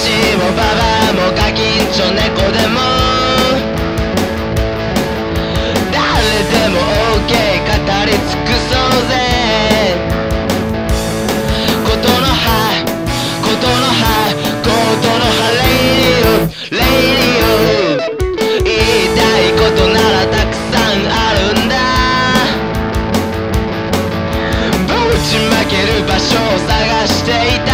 じいもガキンチョ猫でも。誰でも OK 語り尽くそうぜ。ことのはことのはことのはレイリオレイリオ。言いたいことならたくさんあるんだ。ぶち負ける場所を探していた。